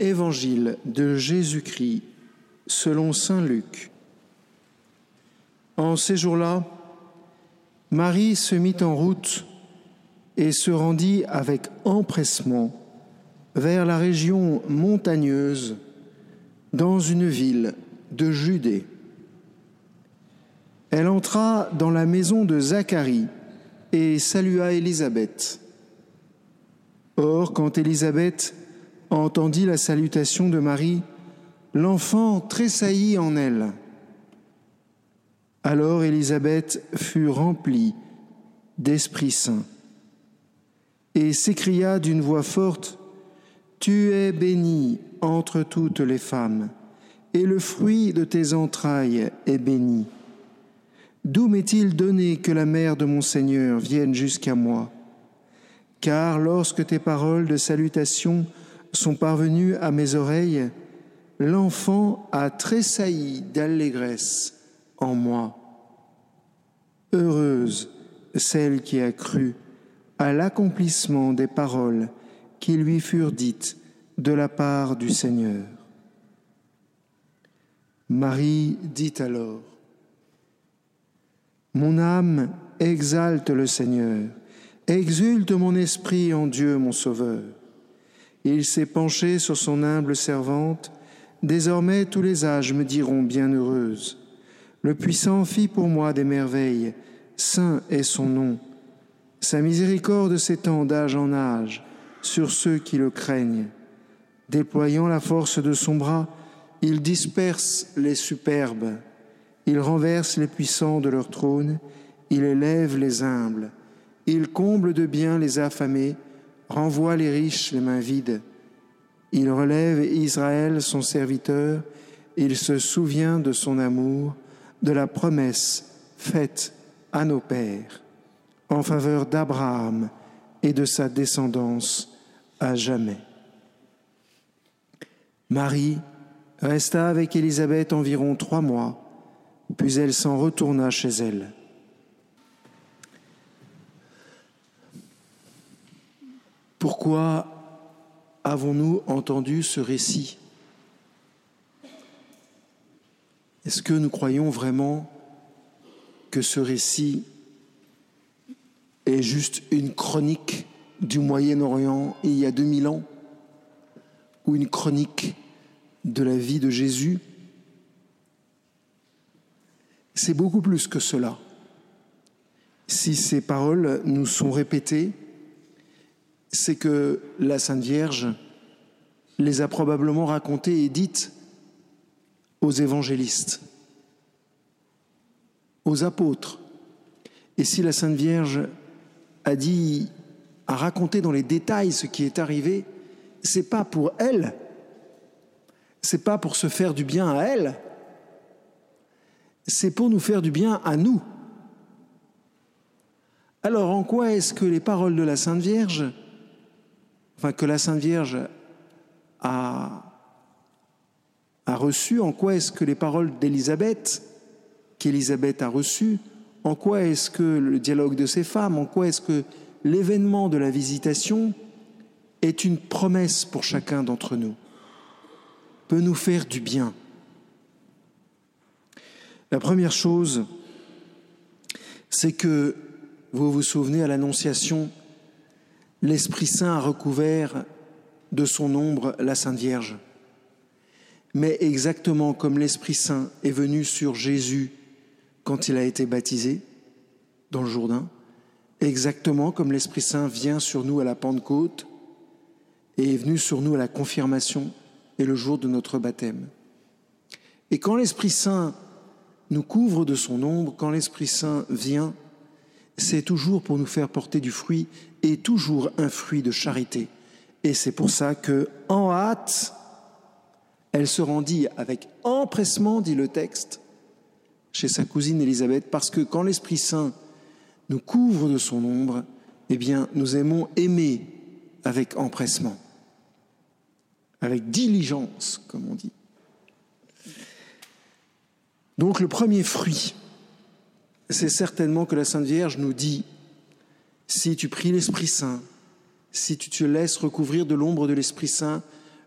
Évangile de Jésus-Christ selon Saint Luc. En ces jours-là, Marie se mit en route et se rendit avec empressement vers la région montagneuse dans une ville de Judée. Elle entra dans la maison de Zacharie et salua Élisabeth. Or, quand Élisabeth entendit la salutation de Marie, l'enfant tressaillit en elle. Alors Élisabeth fut remplie d'Esprit Saint et s'écria d'une voix forte, Tu es bénie entre toutes les femmes, et le fruit de tes entrailles est béni. D'où m'est-il donné que la mère de mon Seigneur vienne jusqu'à moi? Car lorsque tes paroles de salutation sont parvenues à mes oreilles, l'enfant a tressailli d'allégresse en moi. Heureuse celle qui a cru à l'accomplissement des paroles qui lui furent dites de la part du Seigneur. Marie dit alors, Mon âme exalte le Seigneur, exulte mon esprit en Dieu mon Sauveur. Il s'est penché sur son humble servante, désormais tous les âges me diront bienheureuse. Le puissant fit pour moi des merveilles, saint est son nom. Sa miséricorde s'étend d'âge en âge sur ceux qui le craignent. Déployant la force de son bras, il disperse les superbes, il renverse les puissants de leur trône, il élève les humbles, il comble de bien les affamés, renvoie les riches les mains vides. Il relève Israël, son serviteur, il se souvient de son amour, de la promesse faite à nos pères en faveur d'Abraham et de sa descendance à jamais. Marie resta avec Élisabeth environ trois mois, puis elle s'en retourna chez elle. Pourquoi avons-nous entendu ce récit? Est-ce que nous croyons vraiment que ce récit est juste une chronique du Moyen-Orient il y a 2000 ans ou une chronique de la vie de Jésus? C'est beaucoup plus que cela. Si ces paroles nous sont répétées, c'est que la Sainte Vierge les a probablement racontées et dites aux évangélistes, aux apôtres. Et si la Sainte Vierge a dit, a raconté dans les détails ce qui est arrivé, c'est pas pour elle, c'est pas pour se faire du bien à elle, c'est pour nous faire du bien à nous. Alors en quoi est-ce que les paroles de la Sainte Vierge, enfin que la Sainte Vierge a, a reçues, en quoi est-ce que les paroles d'Élisabeth, qu'Élisabeth a reçues, en quoi est-ce que le dialogue de ces femmes, en quoi est-ce que l'événement de la visitation est une promesse pour chacun d'entre nous, peut nous faire du bien. La première chose, c'est que, vous vous souvenez, à l'Annonciation, l'Esprit Saint a recouvert de son ombre la Sainte Vierge. Mais exactement comme l'Esprit Saint est venu sur Jésus quand il a été baptisé dans le Jourdain, exactement comme l'Esprit Saint vient sur nous à la Pentecôte et est venu sur nous à la confirmation et le jour de notre baptême. Et quand l'Esprit Saint nous couvre de son ombre, quand l'Esprit Saint vient, c'est toujours pour nous faire porter du fruit et toujours un fruit de charité. Et c'est pour ça que, en hâte, elle se rendit avec empressement, dit le texte, chez sa cousine Élisabeth, parce que quand l'Esprit Saint nous couvre de son ombre, eh bien, nous aimons aimer avec empressement, avec diligence, comme on dit. Donc le premier fruit, c'est certainement que la Sainte Vierge nous dit, si tu pries l'Esprit Saint, si tu te laisses recouvrir de l'ombre de l'Esprit Saint,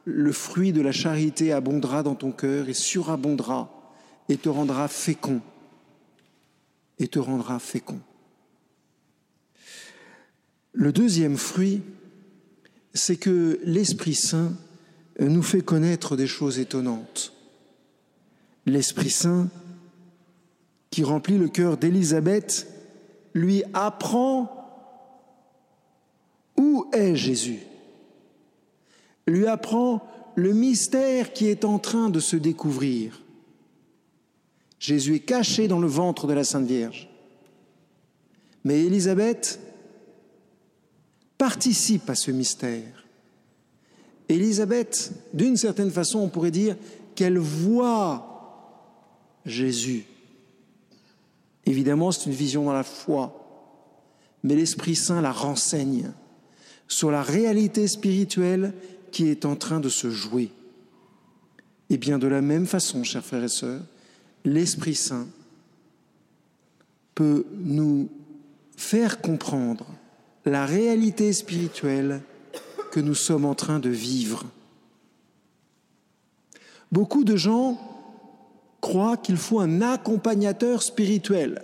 le fruit de la charité abondera dans ton cœur et surabondera et te rendra fécond. Et te rendra fécond. Le deuxième fruit, c'est que l'Esprit Saint nous fait connaître des choses étonnantes. L'Esprit Saint, qui remplit le cœur d'Élisabeth, lui apprend où est Jésus lui apprend le mystère qui est en train de se découvrir. Jésus est caché dans le ventre de la Sainte Vierge. Mais Élisabeth participe à ce mystère. Élisabeth, d'une certaine façon, on pourrait dire qu'elle voit Jésus. Évidemment, c'est une vision dans la foi, mais l'Esprit Saint la renseigne sur la réalité spirituelle qui est en train de se jouer. Et bien de la même façon, chers frères et sœurs, l'Esprit Saint peut nous faire comprendre la réalité spirituelle que nous sommes en train de vivre. Beaucoup de gens croient qu'il faut un accompagnateur spirituel.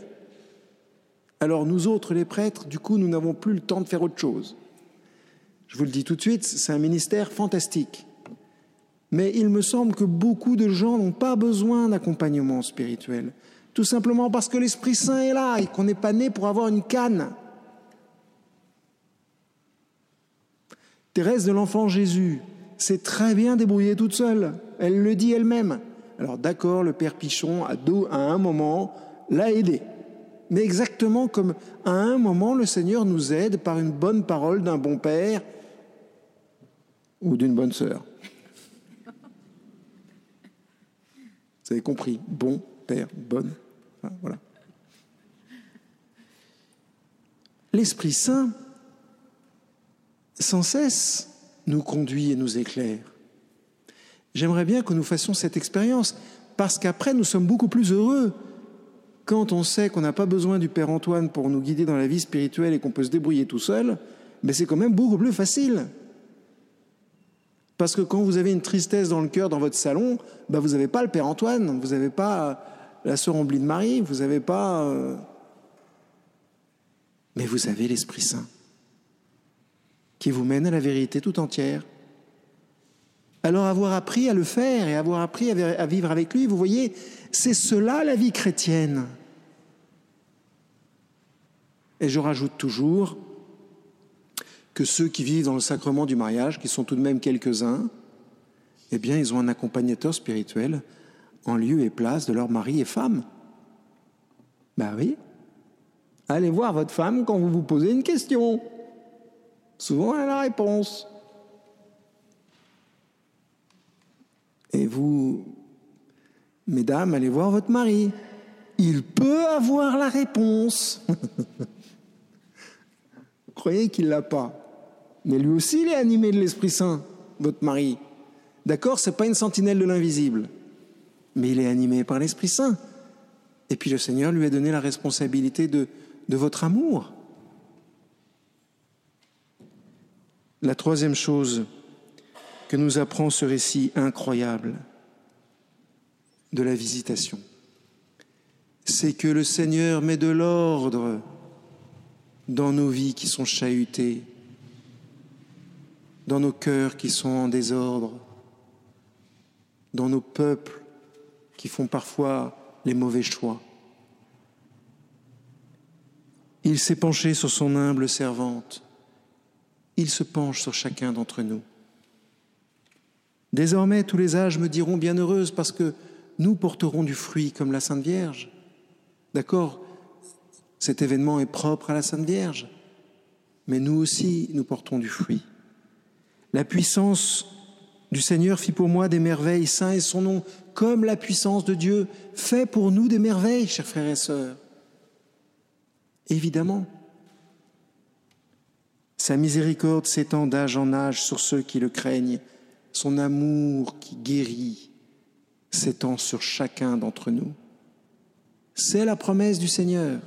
Alors nous autres, les prêtres, du coup, nous n'avons plus le temps de faire autre chose. Je vous le dis tout de suite, c'est un ministère fantastique. Mais il me semble que beaucoup de gens n'ont pas besoin d'accompagnement spirituel, tout simplement parce que l'Esprit Saint est là et qu'on n'est pas né pour avoir une canne. Thérèse de l'Enfant Jésus s'est très bien débrouillée toute seule. Elle le dit elle-même. Alors d'accord, le Père Pichon, à, à un moment, l'a aidé. Mais exactement comme à un moment, le Seigneur nous aide par une bonne parole d'un bon Père ou d'une bonne sœur. Vous avez compris Bon, père, bonne. voilà. L'Esprit Saint, sans cesse, nous conduit et nous éclaire. J'aimerais bien que nous fassions cette expérience, parce qu'après, nous sommes beaucoup plus heureux quand on sait qu'on n'a pas besoin du Père Antoine pour nous guider dans la vie spirituelle et qu'on peut se débrouiller tout seul, mais c'est quand même beaucoup plus facile. Parce que quand vous avez une tristesse dans le cœur, dans votre salon, bah vous n'avez pas le Père Antoine, vous n'avez pas la sœur Omblie de Marie, vous n'avez pas... Euh, mais vous avez l'Esprit Saint qui vous mène à la vérité tout entière. Alors avoir appris à le faire et avoir appris à vivre avec lui, vous voyez, c'est cela la vie chrétienne. Et je rajoute toujours, que ceux qui vivent dans le sacrement du mariage, qui sont tout de même quelques-uns, eh bien, ils ont un accompagnateur spirituel en lieu et place de leur mari et femme. Ben oui. Allez voir votre femme quand vous vous posez une question. Souvent, elle a la réponse. Et vous, mesdames, allez voir votre mari. Il peut avoir la réponse. vous croyez qu'il ne l'a pas? Mais lui aussi, il est animé de l'Esprit Saint, votre mari. D'accord C'est pas une sentinelle de l'invisible, mais il est animé par l'Esprit Saint. Et puis le Seigneur lui a donné la responsabilité de, de votre amour. La troisième chose que nous apprend ce récit incroyable de la visitation, c'est que le Seigneur met de l'ordre dans nos vies qui sont chahutées, dans nos cœurs qui sont en désordre, dans nos peuples qui font parfois les mauvais choix. Il s'est penché sur son humble servante. Il se penche sur chacun d'entre nous. Désormais, tous les âges me diront bienheureuse parce que nous porterons du fruit comme la Sainte Vierge. D'accord Cet événement est propre à la Sainte Vierge, mais nous aussi, nous portons du fruit. La puissance du Seigneur fit pour moi des merveilles, saint et son nom, comme la puissance de Dieu fait pour nous des merveilles, chers frères et sœurs. Évidemment, sa miséricorde s'étend d'âge en âge sur ceux qui le craignent, son amour qui guérit s'étend sur chacun d'entre nous. C'est la promesse du Seigneur.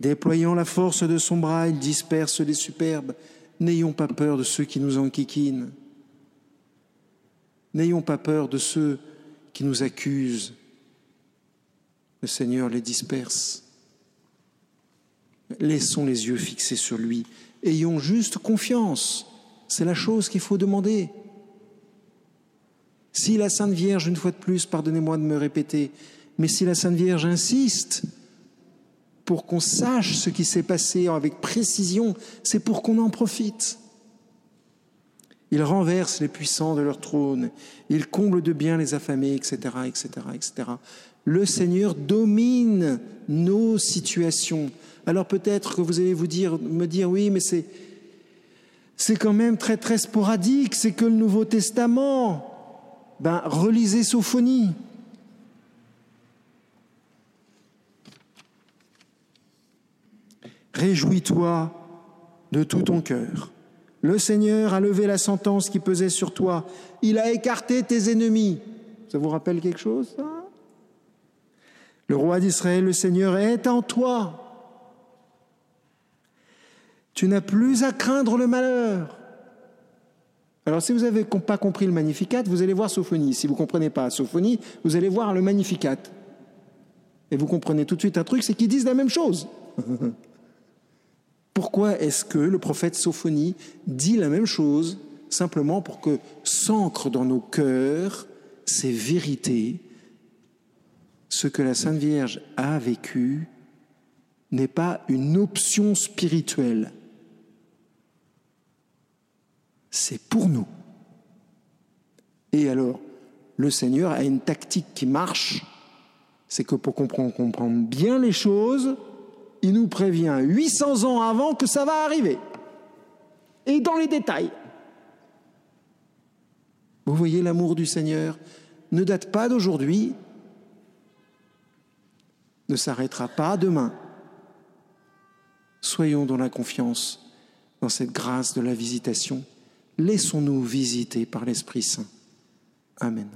Déployant la force de son bras, il disperse les superbes N'ayons pas peur de ceux qui nous enquiquinent. N'ayons pas peur de ceux qui nous accusent. Le Seigneur les disperse. Laissons les yeux fixés sur lui. Ayons juste confiance. C'est la chose qu'il faut demander. Si la Sainte Vierge, une fois de plus, pardonnez-moi de me répéter, mais si la Sainte Vierge insiste pour qu'on sache ce qui s'est passé avec précision, c'est pour qu'on en profite. Il renverse les puissants de leur trône, il comble de bien les affamés, etc., etc., etc. Le Seigneur domine nos situations. Alors peut-être que vous allez vous dire, me dire, oui, mais c'est, c'est quand même très très sporadique, c'est que le Nouveau Testament. Ben, relisez Sophonie. Réjouis-toi de tout ton cœur. Le Seigneur a levé la sentence qui pesait sur toi. Il a écarté tes ennemis. Ça vous rappelle quelque chose, Le roi d'Israël, le Seigneur, est en toi. Tu n'as plus à craindre le malheur. Alors si vous n'avez pas compris le Magnificat, vous allez voir Sophonie. Si vous ne comprenez pas Sophonie, vous allez voir le Magnificat. Et vous comprenez tout de suite un truc, c'est qu'ils disent la même chose. Pourquoi est-ce que le prophète Sophonie dit la même chose? Simplement pour que s'ancre dans nos cœurs ces vérités Ce que la Sainte Vierge a vécu n'est pas une option spirituelle c'est pour nous. Et alors, le Seigneur a une tactique qui marche, c'est que pour comprendre, bien les choses, il nous prévient 800 ans avant que ça va arriver. Et dans les détails. Vous voyez, l'amour du Seigneur ne date pas d'aujourd'hui, ne s'arrêtera pas demain. Soyons dans la confiance, dans cette grâce de la visitation. Laissons-nous visiter par l'Esprit Saint. Amen.